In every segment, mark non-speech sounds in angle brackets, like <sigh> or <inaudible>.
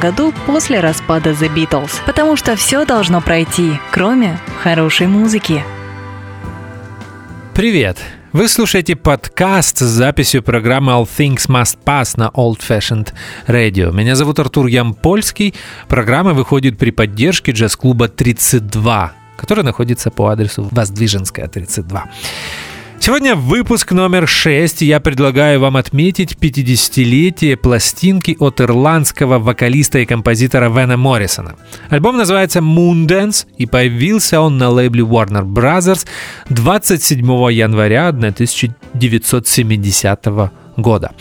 году после распада The Beatles. Потому что все должно пройти, кроме хорошей музыки. Привет! Вы слушаете подкаст с записью программы All Things Must Pass на Old Fashioned Radio. Меня зовут Артур Ямпольский. Программа выходит при поддержке джаз-клуба 32, который находится по адресу Воздвиженская, 32. Сегодня выпуск номер 6. Я предлагаю вам отметить 50-летие пластинки от ирландского вокалиста и композитора Вена Моррисона. Альбом называется Moondance и появился он на лейбле Warner Brothers 27 января 1970 года.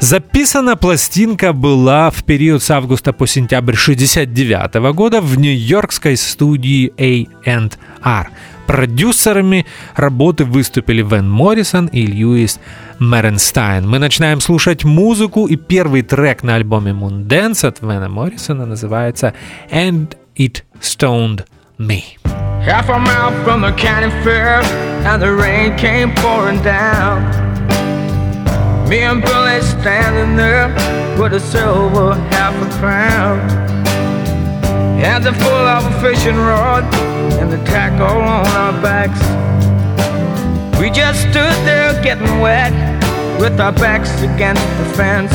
Записана пластинка была в период с августа по сентябрь 69 года в нью-йоркской студии A&R. Продюсерами работы выступили Вен Моррисон и Льюис Меренстайн. Мы начинаем слушать музыку, и первый трек на альбоме Moon Dance от Вена Моррисона называется «And It Stoned Me». Half a mile from the county fair, and the rain came pouring down. Me and Billy standing there with a silver half a crown. Hands are full of a fishing rod and the tackle on our backs. We just stood there getting wet with our backs against the fence.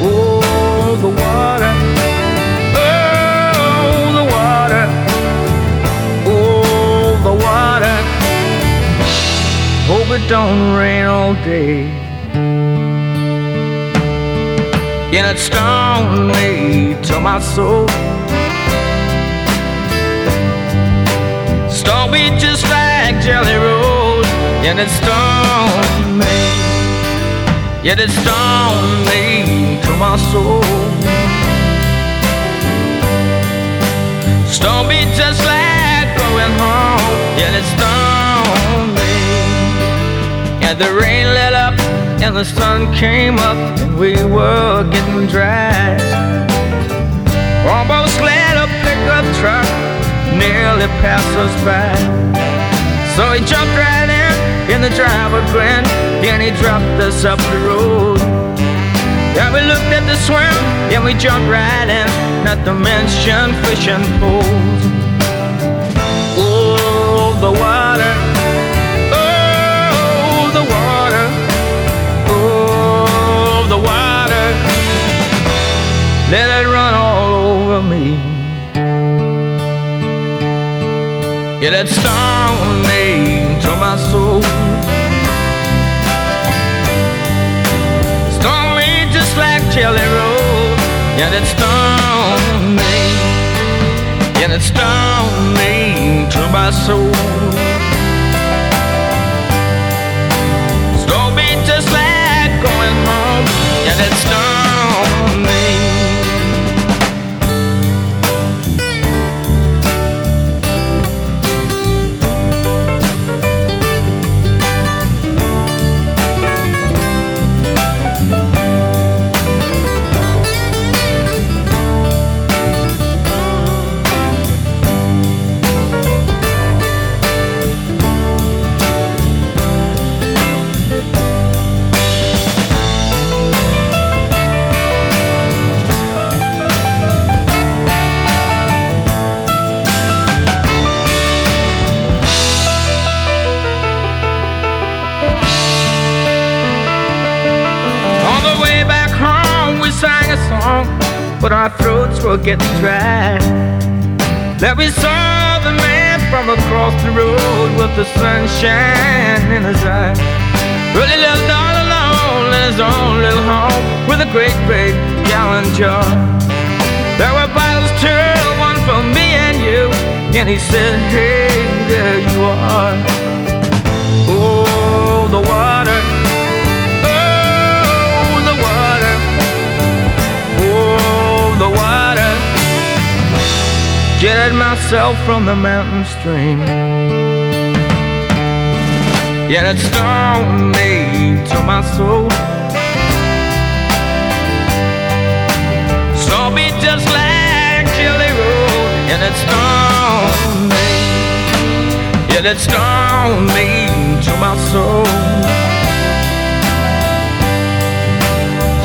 Oh, the water. Oh, the water. Oh, the water. Hope it don't rain all day. and it it's me to my soul. Stormweed just like Jelly rolls. and it's stormy, yet it's me to my soul. Stormy just like going home, yet it's me. and the rain let up and the sun came up and we were getting dry. Almost let a pickup truck nearly pass us by. So he jumped right in, in the driver grinned, and he dropped us up the road. Yeah, we looked at the swim, and we jumped right in, not to mention fishing poles. Let it run all over me. Yeah, that stung me to my soul. Stung me just like Jelly Roll. Yeah, that stung me. Yeah, that stung me to my soul. Stung me just like going home. Yeah, that stung were getting. That we saw the man from across the road with the sunshine in his eye. Really lived all alone in his own little home with a great big gallon jar. There were bottles too, one for me and you. And he said, Hey, there you are. Oh, the water spread myself from the mountain stream. Yet it stung me to my soul. So be just like Jelly Roll, and it stung me. Yet it stung me to my soul.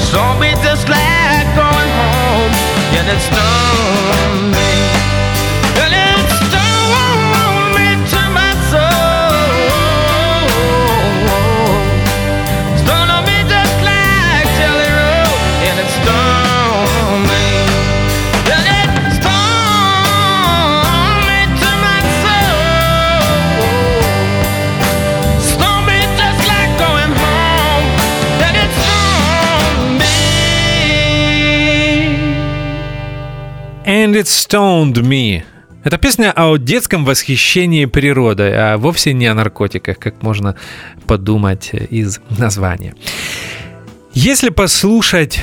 So be just like going home, yet it stung me. And It Stoned Me. Это песня о детском восхищении природой, а вовсе не о наркотиках, как можно подумать из названия. Если послушать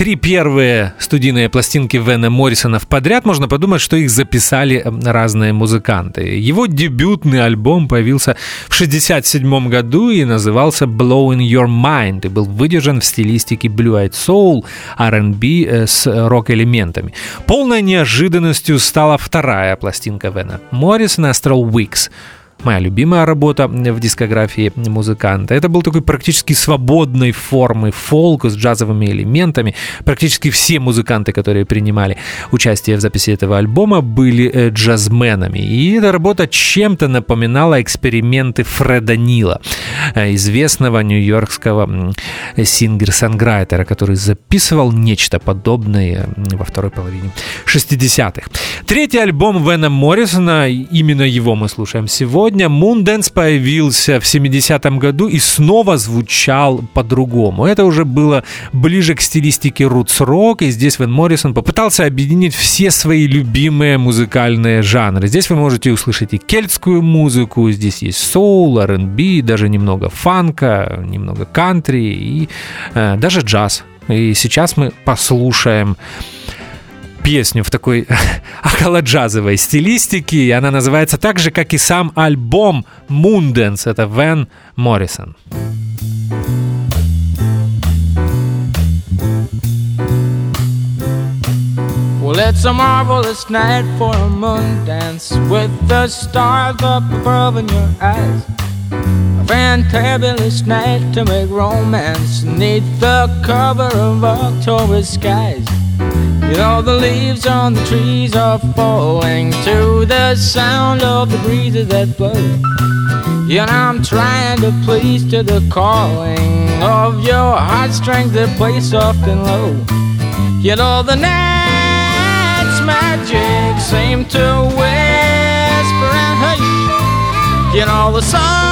три первые студийные пластинки Вена Моррисона в подряд, можно подумать, что их записали разные музыканты. Его дебютный альбом появился в 1967 году и назывался Blowing Your Mind и был выдержан в стилистике Blue Eyed Soul, R&B э, с рок-элементами. Полной неожиданностью стала вторая пластинка Вена Моррисона Astral Weeks – моя любимая работа в дискографии музыканта. Это был такой практически свободной формы фолк с джазовыми элементами. Практически все музыканты, которые принимали участие в записи этого альбома, были э, джазменами. И эта работа чем-то напоминала эксперименты Фреда Нила, известного нью-йоркского сингер-сонграйтера, который записывал нечто подобное во второй половине 60-х. Третий альбом Вена Моррисона, именно его мы слушаем сегодня, Moondance появился в 70-м году и снова звучал по-другому. Это уже было ближе к стилистике roots rock, и здесь Вен Моррисон попытался объединить все свои любимые музыкальные жанры. Здесь вы можете услышать и кельтскую музыку, здесь есть соул, R&B, даже немного фанка, немного кантри и э, даже джаз. И сейчас мы послушаем песню в такой <laughs> около-джазовой стилистике, и она называется так же, как и сам альбом Moondance, это Вен Моррисон. Well, it's a marvelous night for a moon dance with the stars up above in your eyes. Fantabulous night to make romance neath the cover of October skies. You know, the leaves on the trees are falling to the sound of the breezes that blow. You know, I'm trying to please to the calling of your heartstrings that play soft and low. You know, the night's magic seem to whisper and hush. You know, the moonlight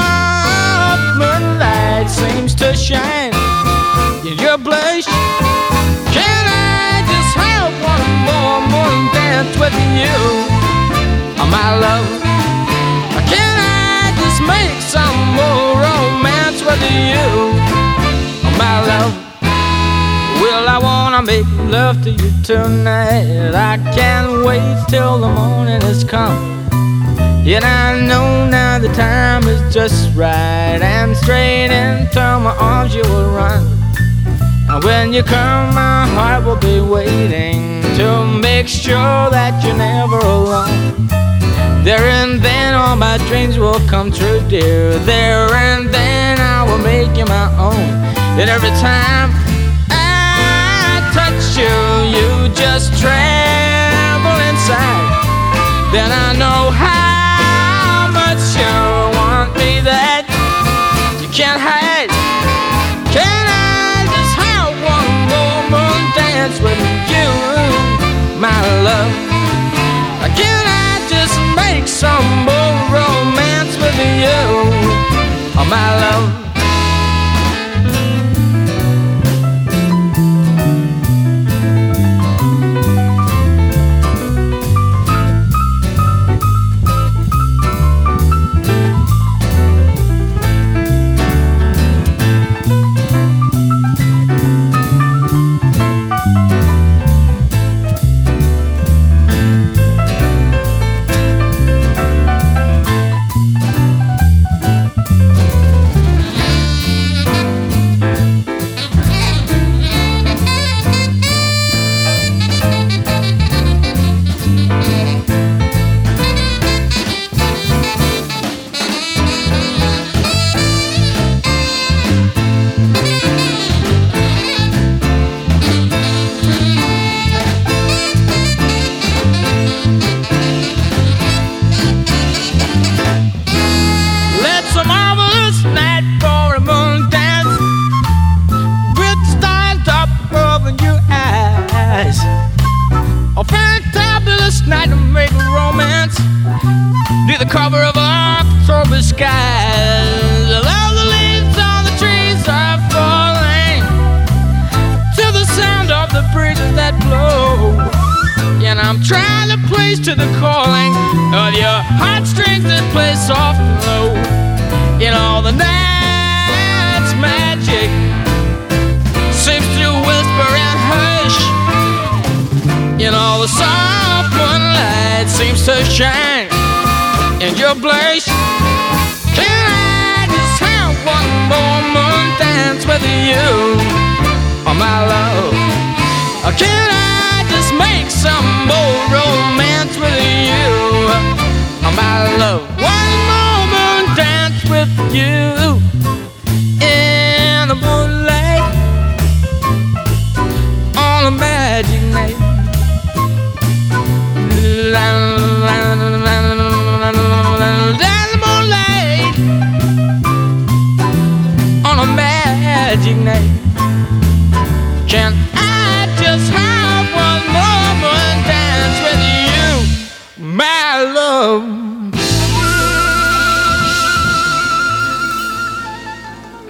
seems to shine in your blush. Can I just have one more morning dance with you, oh, my love? Can I just make some more romance with you, oh, my love? Well, I wanna make love to you tonight. I can't wait till the morning has come. Yet I know now the time is just right, and straight into my arms you will run. And when you come, my heart will be waiting to make sure that you're never alone. There and then all my dreams will come true, dear. There and then I will make you my own. And every time I touch you, you just tremble inside. Then I know how with you, my love? Can I just make some more romance with you, oh, my love?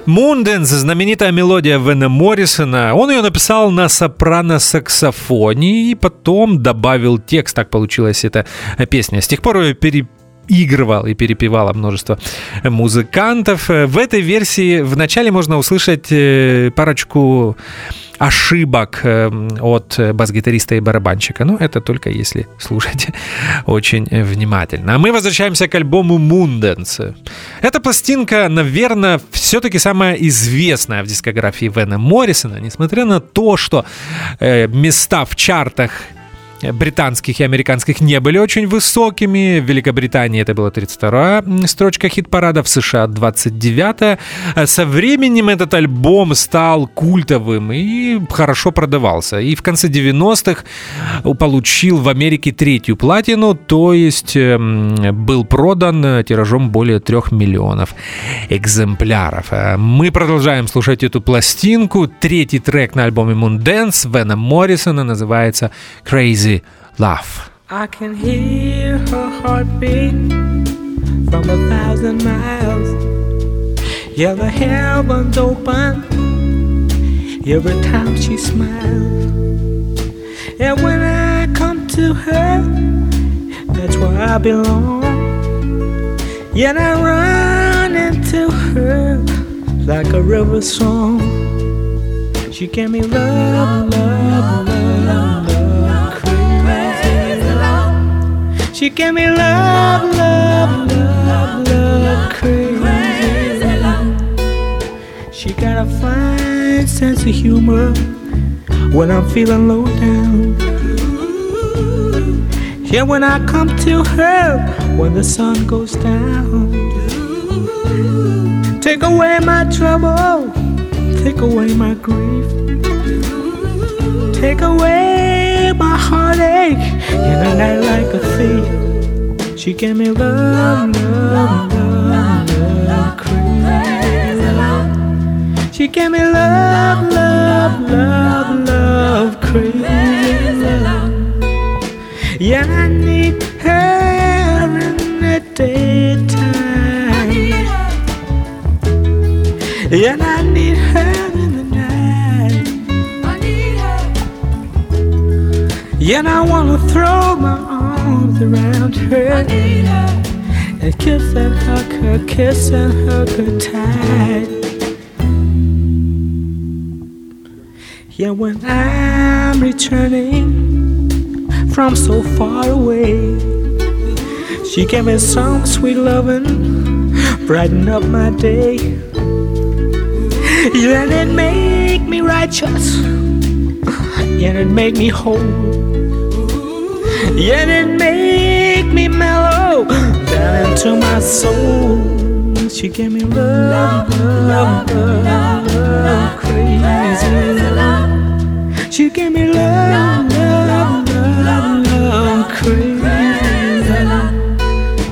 Мунденс, знаменитая мелодия Вена Моррисона. Он ее написал на сопрано-саксофоне и потом добавил текст. Так получилась эта песня. С тех пор ее пере игрывал и перепевало множество музыкантов. В этой версии вначале можно услышать э, парочку ошибок э, от бас-гитариста и барабанщика. Но это только если слушать <laughs> очень внимательно. А мы возвращаемся к альбому Мунденс. Эта пластинка, наверное, все-таки самая известная в дискографии Вена Моррисона, несмотря на то, что э, места в чартах британских и американских не были очень высокими. В Великобритании это была 32-я строчка хит-парада, в США 29-я. Со временем этот альбом стал культовым и хорошо продавался. И в конце 90-х получил в Америке третью платину, то есть был продан тиражом более трех миллионов экземпляров. Мы продолжаем слушать эту пластинку. Третий трек на альбоме Moondance Вена Моррисона называется Crazy Love. I can hear her heartbeat from a thousand miles. Yeah, the heavens open every time she smiles. And when I come to her, that's where I belong. And I run into her like a river song. She gave me love, love, love, She gave me love, love, love, love, crazy. She got a fine sense of humor when I'm feeling low down. Yeah, when I come to her when the sun goes down. Take away my trouble, take away my grief, take away heartache in a night like a thief. She gave me love, love, love, love, crazy. She gave me love, love, love, love, crazy. Yeah, I need her in the daytime. Yeah, I need her and I wanna throw my arms around her and kiss and hug her, kiss and hug her tight. Yeah, when I'm returning from so far away, she gave me some sweet loving, brighten up my day. Yeah, and it make me righteous. And it make me whole. And it make me mellow down into my soul. She gave me love, love, love, love, crazy. She gave me love, love, love, love, crazy.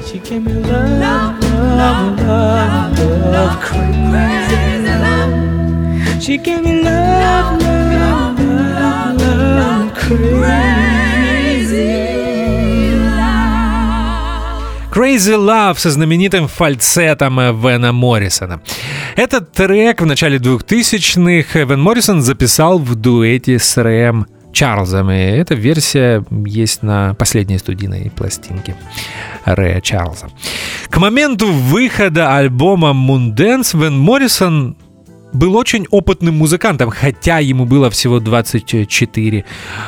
She gave me love, love, love, love, crazy. She gave me love, love, love, love, crazy Crazy Love со знаменитым фальцетом Вена Моррисона. Этот трек в начале 2000-х Вен Моррисон записал в дуэте с Рэем Чарльзом. И эта версия есть на последней студийной пластинке Рэя Чарльза. К моменту выхода альбома Moondance Вен Моррисон был очень опытным музыкантом, хотя ему было всего 24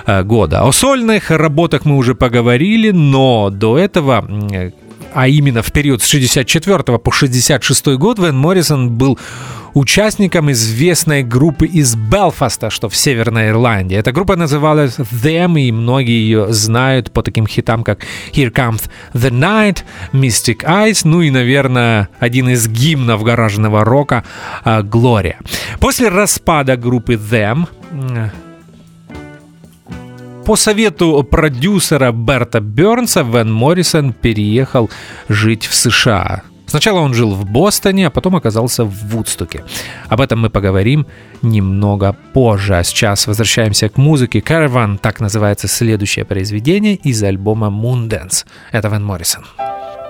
э, года. О сольных работах мы уже поговорили, но до этого а именно в период с 64 по 66 год Вен Моррисон был участником известной группы из Белфаста, что в Северной Ирландии. Эта группа называлась Them, и многие ее знают по таким хитам, как Here Comes the Night, Mystic Eyes, ну и, наверное, один из гимнов гаражного рока Gloria. После распада группы Them по совету продюсера Берта Бернса Вен Моррисон переехал жить в США. Сначала он жил в Бостоне, а потом оказался в Вудстоке. Об этом мы поговорим немного позже. А сейчас возвращаемся к музыке. Caravan, так называется следующее произведение из альбома Moondance. Это Вен Моррисон. I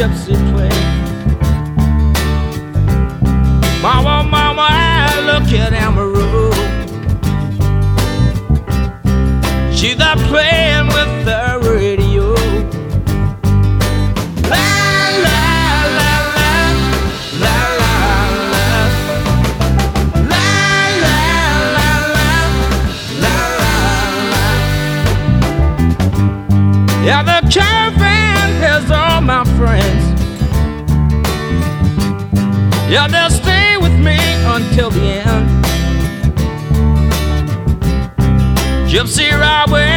gypsy play. Mama, mama, I look at Amaru. She's not playing Gypsy Highway.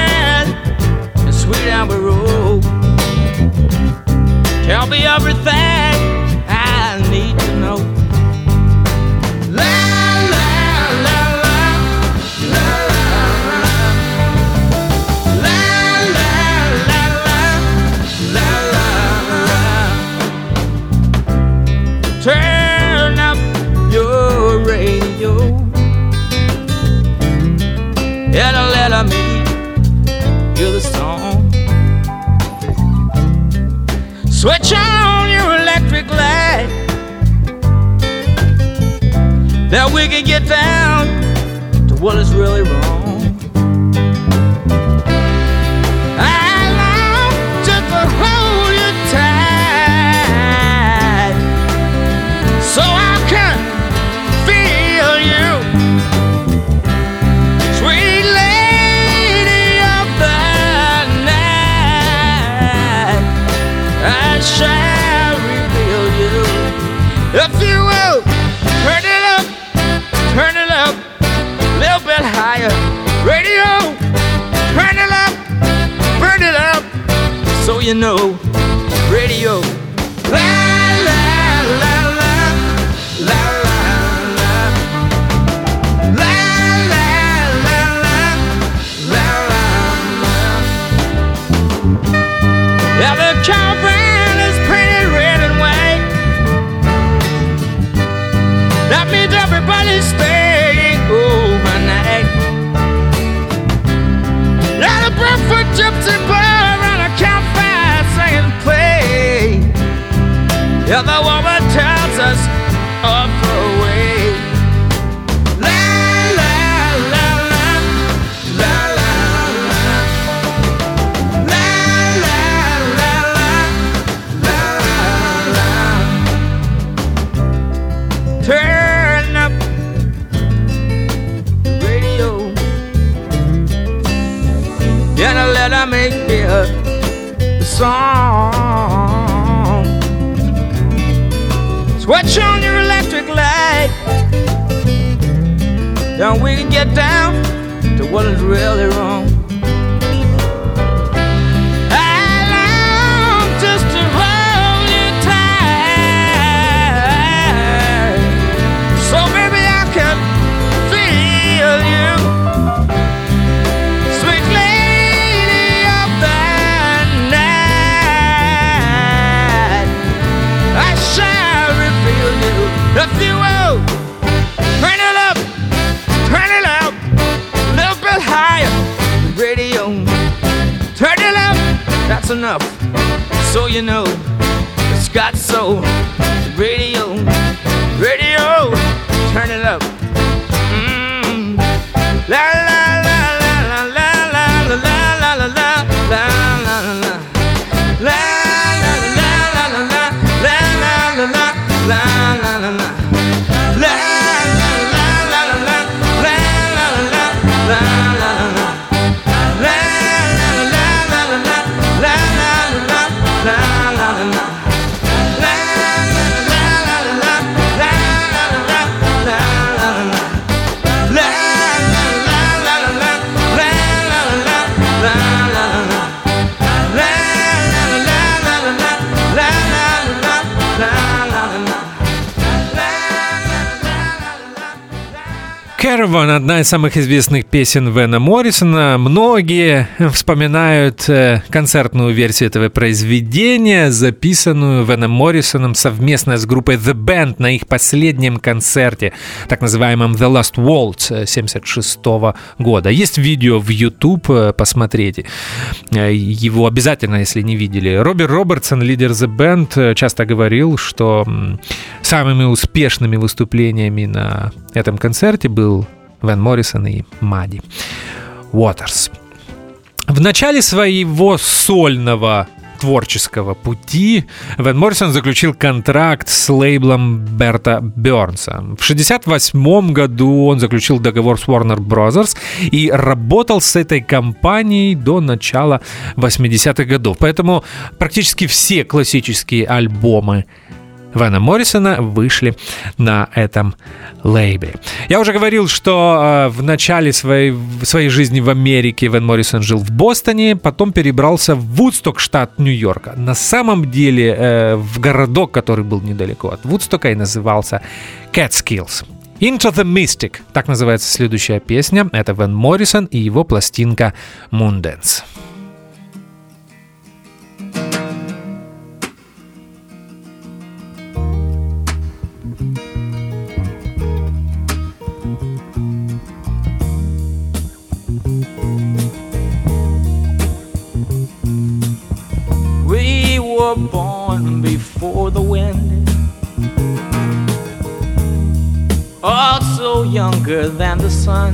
Get down to what is really wrong. You know, you know it's got soul. Caravan – одна из самых известных песен Вена Моррисона. Многие вспоминают э, концертную версию этого произведения, записанную Веном Моррисоном совместно с группой The Band на их последнем концерте, так называемом The Last Waltz 76 года. Есть видео в YouTube, э, посмотрите. Э, Его обязательно, если не видели. Роберт Робертсон, лидер The Band, э, часто говорил, что самыми успешными выступлениями на этом концерте был Вен Моррисон и Мадди Уотерс. В начале своего сольного творческого пути Вен Моррисон заключил контракт с лейблом Берта Бернса. В 1968 году он заключил договор с Warner Brothers и работал с этой компанией до начала 80-х годов. Поэтому практически все классические альбомы Вена Моррисона вышли на этом лейбле. Я уже говорил, что э, в начале своей, своей жизни в Америке Вен Моррисон жил в Бостоне, потом перебрался в Вудсток, штат Нью-Йорка. На самом деле э, в городок, который был недалеко от Вудстока и назывался Catskills. Into the Mystic, так называется следующая песня. Это Вен Моррисон и его пластинка Moondance. Were born before the wind. Also younger than the sun.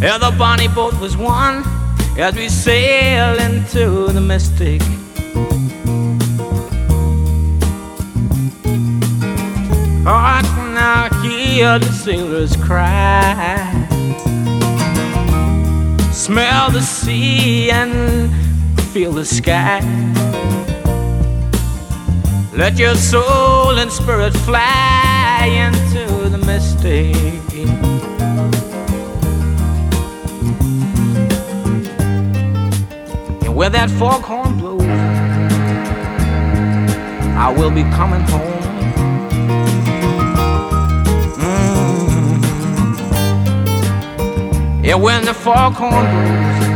Yeah, the bonnie boat was one as we sail into the mystic. I can now hear the sailors cry smell the sea and feel the sky. Let your soul and spirit fly into the mystic. And where that foghorn blows, I will be coming home. Yeah, when the foghorn blows,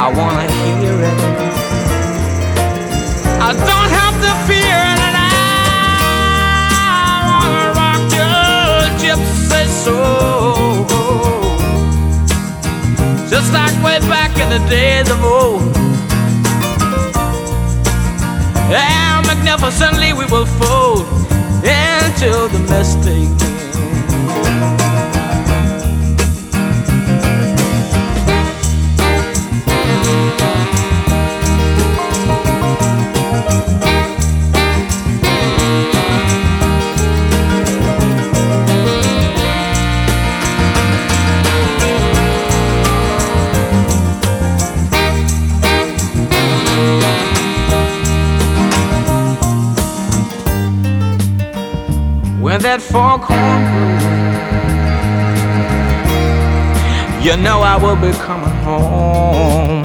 I wanna hear it. I don't have to fear and I wanna rock your gypsy soul, just like way back in the days of old. And magnificently we will fold into the mystic. That foghorn. You know I will be coming home.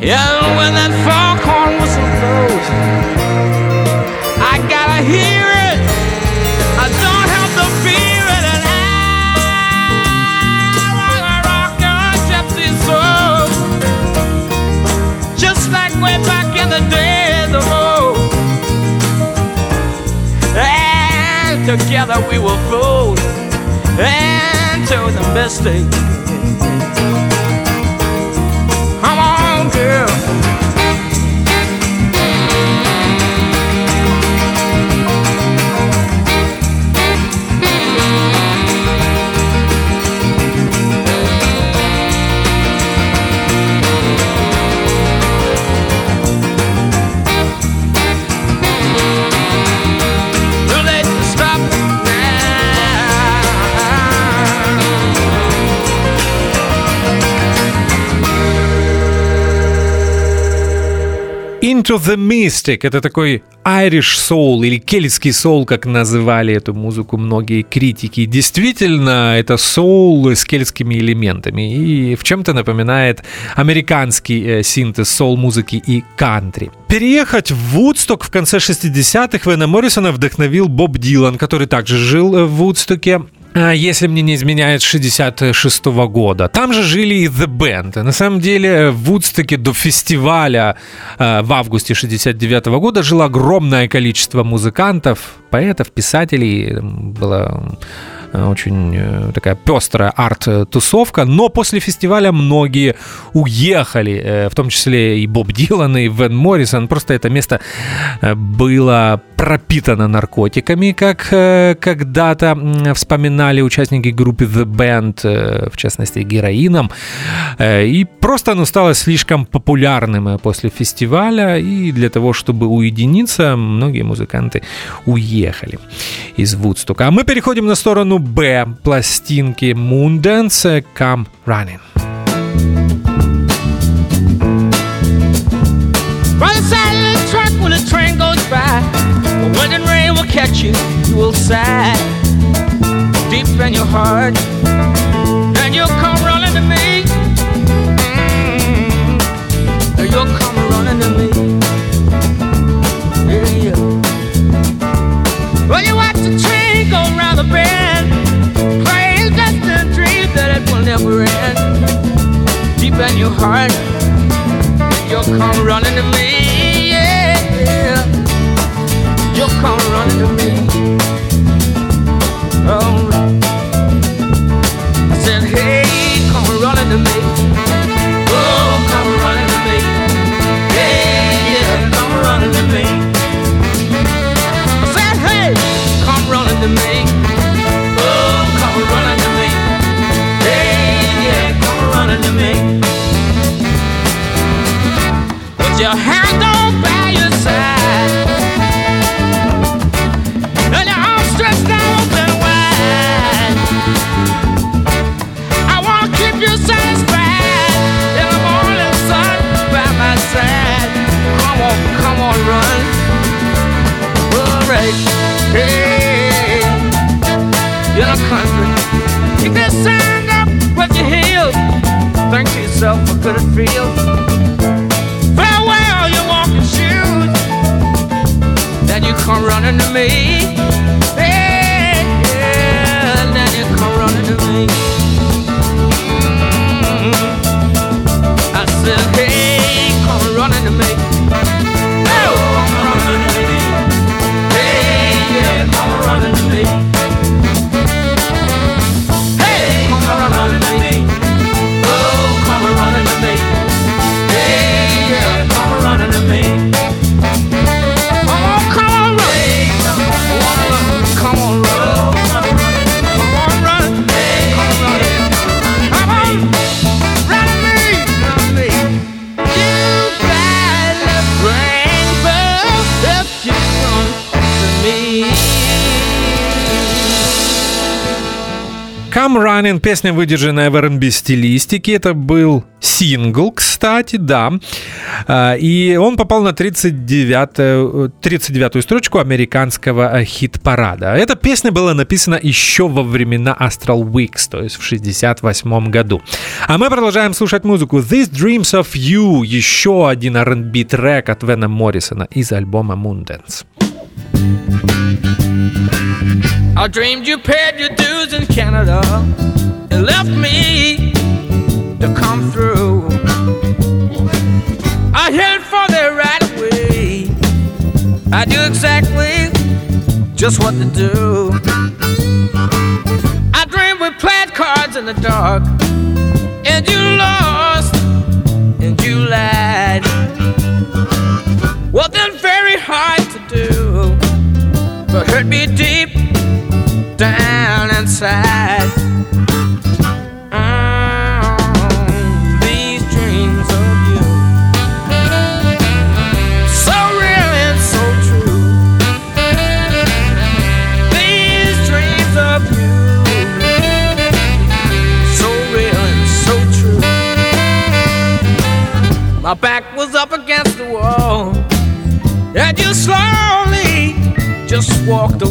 Yeah, when that foghorn whistle together we will float into the mystic. Into the Mystic — это такой Irish Soul или кельтский соул, как называли эту музыку многие критики. Действительно, это соул с кельтскими элементами и в чем-то напоминает американский э, синтез соул-музыки и кантри. Переехать в Вудсток в конце 60-х Вена Моррисона вдохновил Боб Дилан, который также жил э, в Вудстоке. А, если мне не изменяет 66 -го года. Там же жили и The Band. На самом деле в Вудстоке до фестиваля э, в августе 69 -го года жило огромное количество музыкантов, поэтов, писателей. Было очень э, такая пестрая арт-тусовка, но после фестиваля многие уехали, э, в том числе и Боб Дилан, и Вен Моррисон. Просто это место было пропитано наркотиками, как когда-то вспоминали участники группы The Band, в частности героином. И просто оно стало слишком популярным после фестиваля, и для того, чтобы уединиться, многие музыканты уехали из Вудстока. А мы переходим на сторону Б пластинки Moondance Come Running. By the side of the track when the train goes by, the wind and rain will catch you, you will sigh deep in your heart, and you'll come running to me. Mm-hmm. You'll come running to me. Yeah, yeah. Well, you watch the train go round the bend will never end. Deep in your heart, you'll come running to me. Yeah, you'll come running to me. Oh, I said, hey, come running to me. Country. Keep that sign up with your heels think to yourself, what could it feel? Farewell, your walking shoes. Then you come running to me. Come Running, песня, выдержанная в R&B стилистике. Это был сингл, кстати, да. А, и он попал на 39-ю 39 строчку американского э, хит-парада. Эта песня была написана еще во времена Astral Weeks, то есть в 68 году. А мы продолжаем слушать музыку These Dreams of You, еще один R&B трек от Вена Моррисона из альбома Moondance. I dreamed you paid your dues in Canada and left me to come through. I headed for the right way. I do exactly just what to do. I dreamed we played cards in the dark, and you lost, and you lied. walk the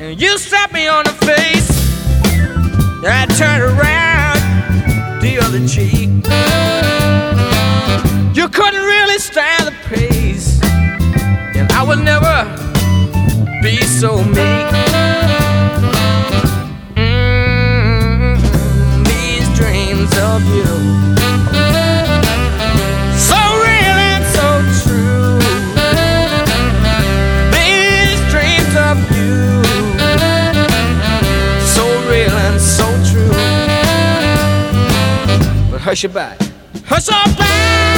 And you slapped me on the face, and I turned around the other cheek. You couldn't really stand the pace, and I would never be so meek. Hush your back. Hush your back,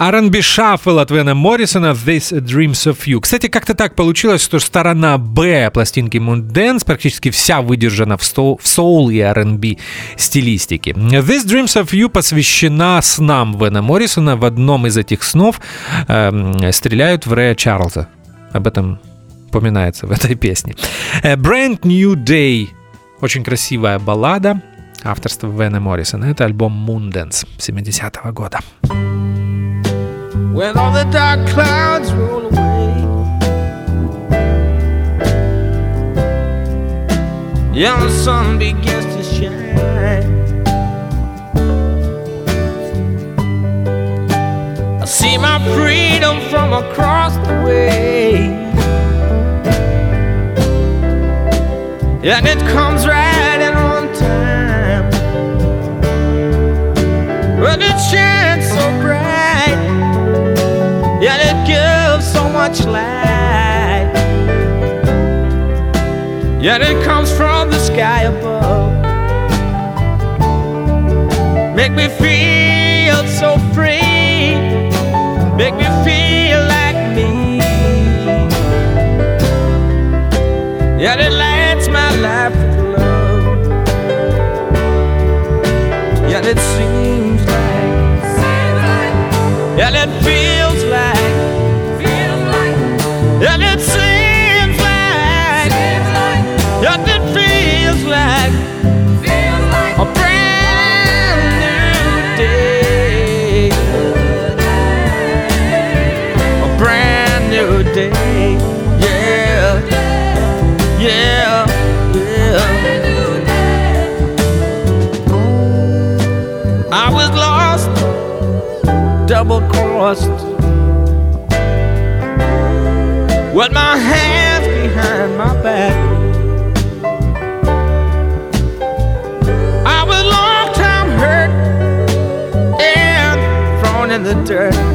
R&B шаффл от Вена Моррисона «This Dreams of You». Кстати, как-то так получилось, что сторона Б пластинки Moondance практически вся выдержана в, стол, в соул и R&B стилистике. «This Dreams of You» посвящена снам Вена Моррисона. В одном из этих снов э, стреляют в Рэя Чарльза. Об этом упоминается в этой песне. «Brand New Day» Очень красивая баллада авторства Вена Моррисона. Это альбом Moondance 70-го года. When all the dark clouds roll away. Yeah, the sun begins to shine. I see my freedom from across the way. And it comes right in on time. When it shines so bright. Gives much light. Yet it comes from the sky above. Make me feel so free. Make me feel like me. Yet it lights my life with love. Yet it seems like. Yet it sister.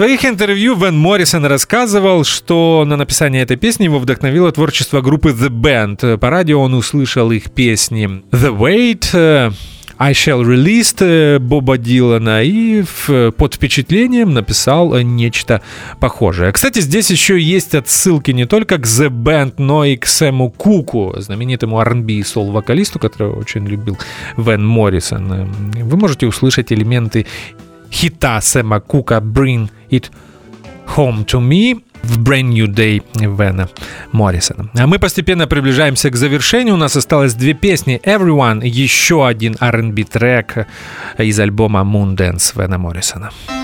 Своих интервью Вен Моррисон рассказывал, что на написание этой песни его вдохновило творчество группы The Band. По радио он услышал их песни The Wait, э, I Shall Release э, Боба Дилана и в- под впечатлением написал э, нечто похожее. Кстати, здесь еще есть отсылки не только к The Band, но и к Сэму Куку, знаменитому R&B и сол-вокалисту, которого очень любил Вен Моррисон. Э, Вы можете услышать элементы хита Сэма Кука «Bring It Home to Me» в Brand New Day Вена Моррисона. А мы постепенно приближаемся к завершению. У нас осталось две песни. Everyone, еще один R&B трек из альбома Moondance Вена Моррисона. We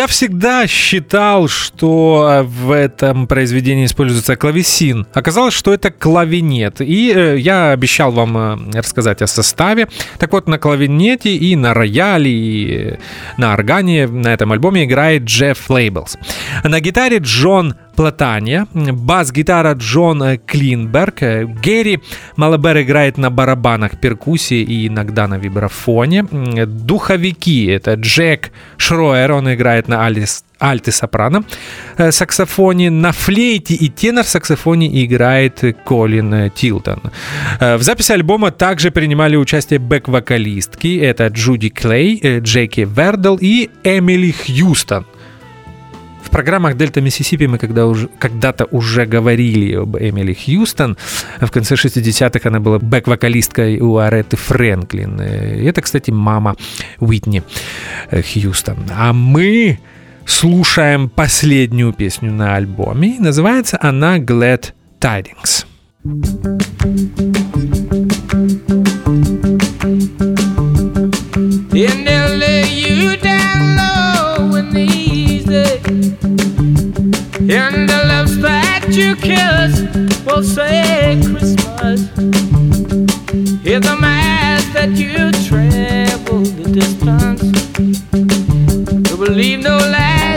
Я всегда считал, что э, в этом произведении используется клавесин. Оказалось, что это клавинет. И э, я обещал вам э, рассказать о составе. Так вот, на клавинете и на рояле, и на органе на этом альбоме играет Джефф Лейблс. На гитаре Джон Платания, бас-гитара Джон Клинберг, Гэри Малабер играет на барабанах, перкуссии и иногда на вибрафоне. Духовики — это Джек Шроер, он играет на альс альты-сопрано э, саксофоне, на флейте и тенор-саксофоне играет э, Колин Тилтон. Э, В записи альбома также принимали участие бэк-вокалистки, это Джуди Клей, э, Джеки Вердл и Эмили Хьюстон. В программах Дельта Миссисипи мы когда уже, когда-то уже говорили об Эмили Хьюстон. В конце 60-х она была бэк-вокалисткой у Ареты Фрэнклин. Это, кстати, мама Уитни э, Хьюстон. А мы слушаем последнюю песню на альбоме. Называется она Glad Tidings. And And the lips that you kiss will say Christmas. Hear the mass that you travel the distance. You will leave no lies.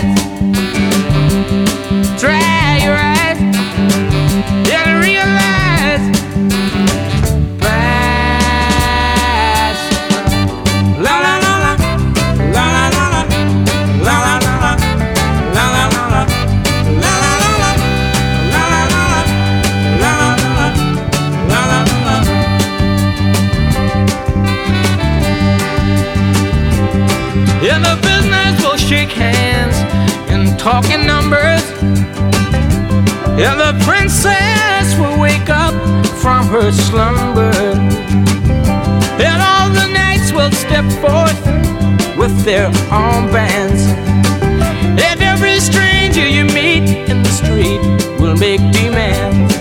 And talk in numbers. And the princess will wake up from her slumber. And all the knights will step forth with their armbands. And every stranger you meet in the street will make demands.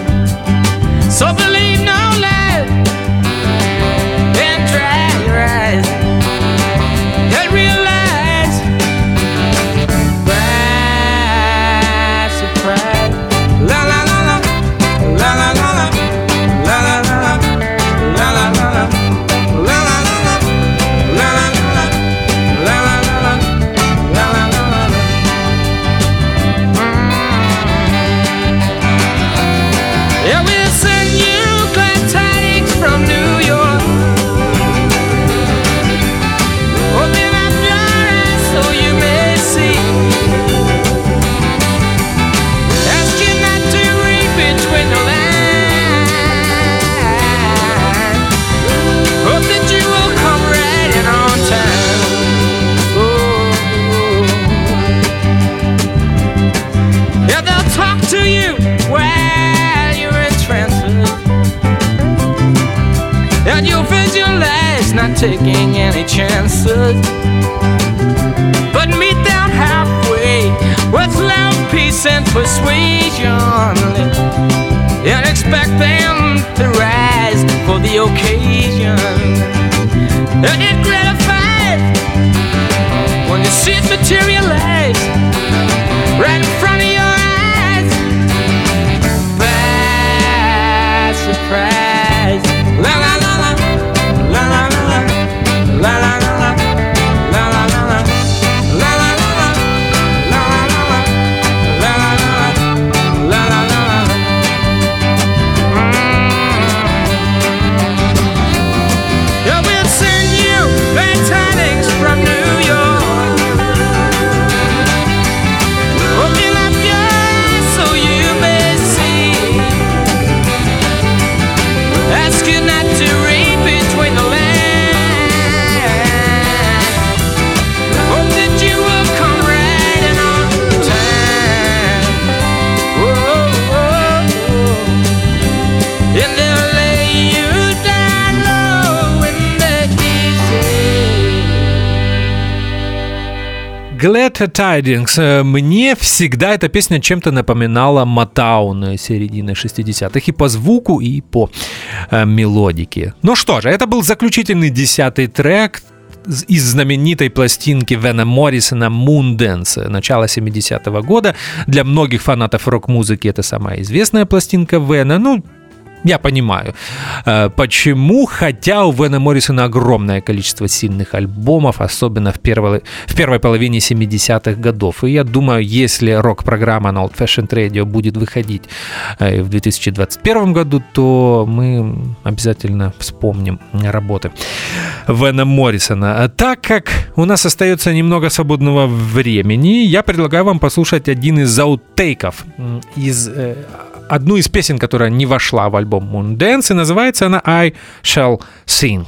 Glad Tidings. Э, Мне всегда эта песня чем-то напоминала Матаун середины 60-х и по звуку, и по э, мелодике. Ну что же, это был заключительный десятый трек из знаменитой пластинки Вена Моррисона «Moon Dance» начала 70-го года. Для многих фанатов рок-музыки это самая известная пластинка Вена. Ну, я понимаю, э, почему, хотя у Вена Моррисона огромное количество сильных альбомов, особенно в первой, в первой половине 70-х годов. И я думаю, если рок-программа на Old Fashioned Radio будет выходить э, в 2021 году, то мы обязательно вспомним работы Вена Моррисона. Так как у нас остается немного свободного времени, я предлагаю вам послушать один из аутейков из э, одну из песен, которая не вошла в альбом Moon Dance, и называется она I Shall Sing.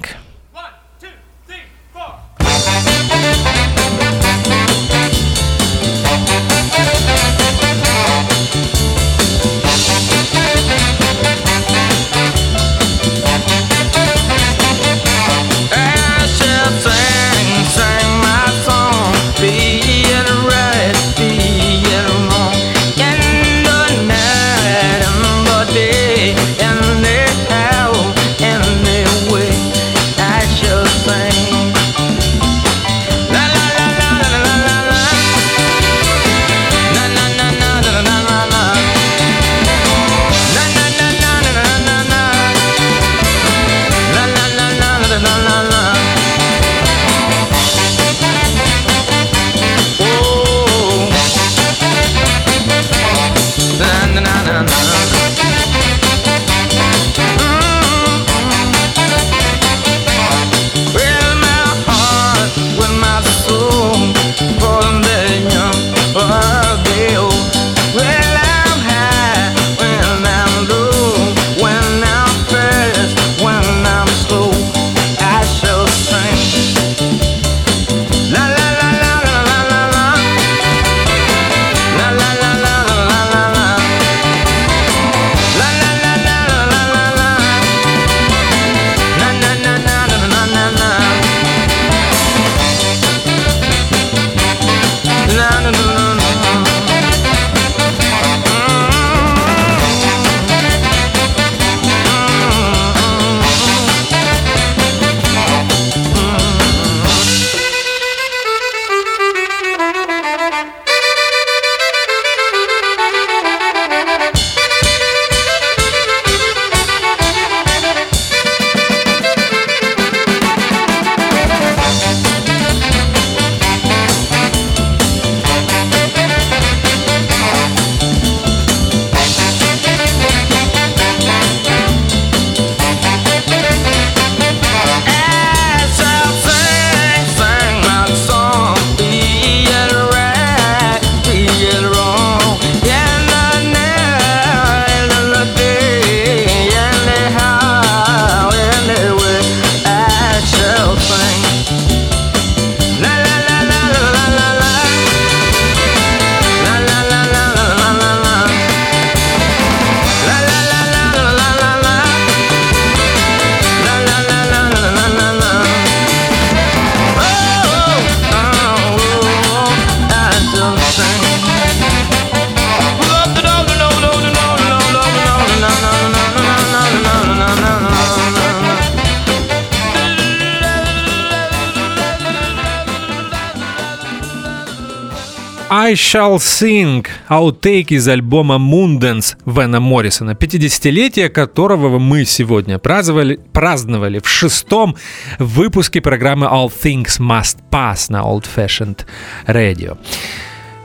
I Shall Sing, аутейк из альбома Mundens Вена Моррисона, 50-летие которого мы сегодня праздновали, праздновали в шестом выпуске программы All Things Must Pass на Old Fashioned Radio.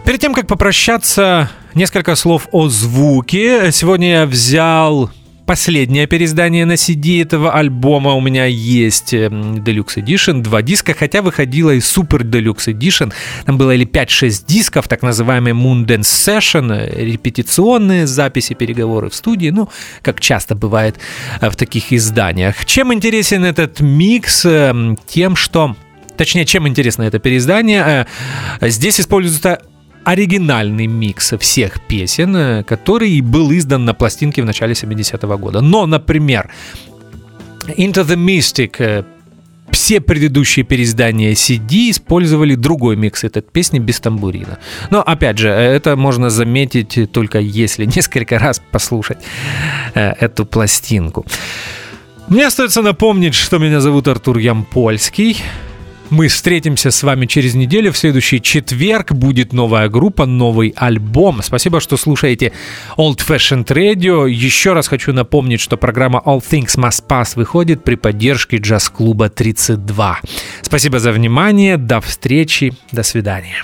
Перед тем, как попрощаться, несколько слов о звуке. Сегодня я взял последнее переиздание на CD этого альбома. У меня есть эм, Deluxe Edition, два диска, хотя выходила и Super Deluxe Edition. Там было или 5-6 дисков, так называемые Moon Dance Session, э, репетиционные записи, переговоры в студии, ну, как часто бывает э, в таких изданиях. Чем интересен этот микс? Эм, тем, что Точнее, чем интересно это переиздание? Э, здесь используется оригинальный микс всех песен, э, который был издан на пластинке в начале 70-го года. Но, например, Into the Mystic э, все предыдущие переиздания CD использовали другой микс этой песни без тамбурина. Но, опять же, э, это можно заметить только если <laughs> несколько раз послушать эту пластинку. Мне остается напомнить, что меня зовут Артур Ямпольский. Мы встретимся с вами через неделю. В следующий четверг будет новая группа, новый альбом. Спасибо, что слушаете Old Fashioned Radio. Еще раз хочу напомнить, что программа All Things Must Pass выходит при поддержке джаз-клуба 32. Спасибо за внимание. До встречи. До свидания.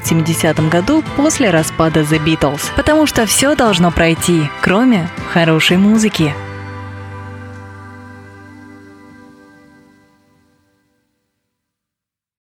1970 году после распада The Beatles. Потому что все должно пройти, кроме хорошей музыки.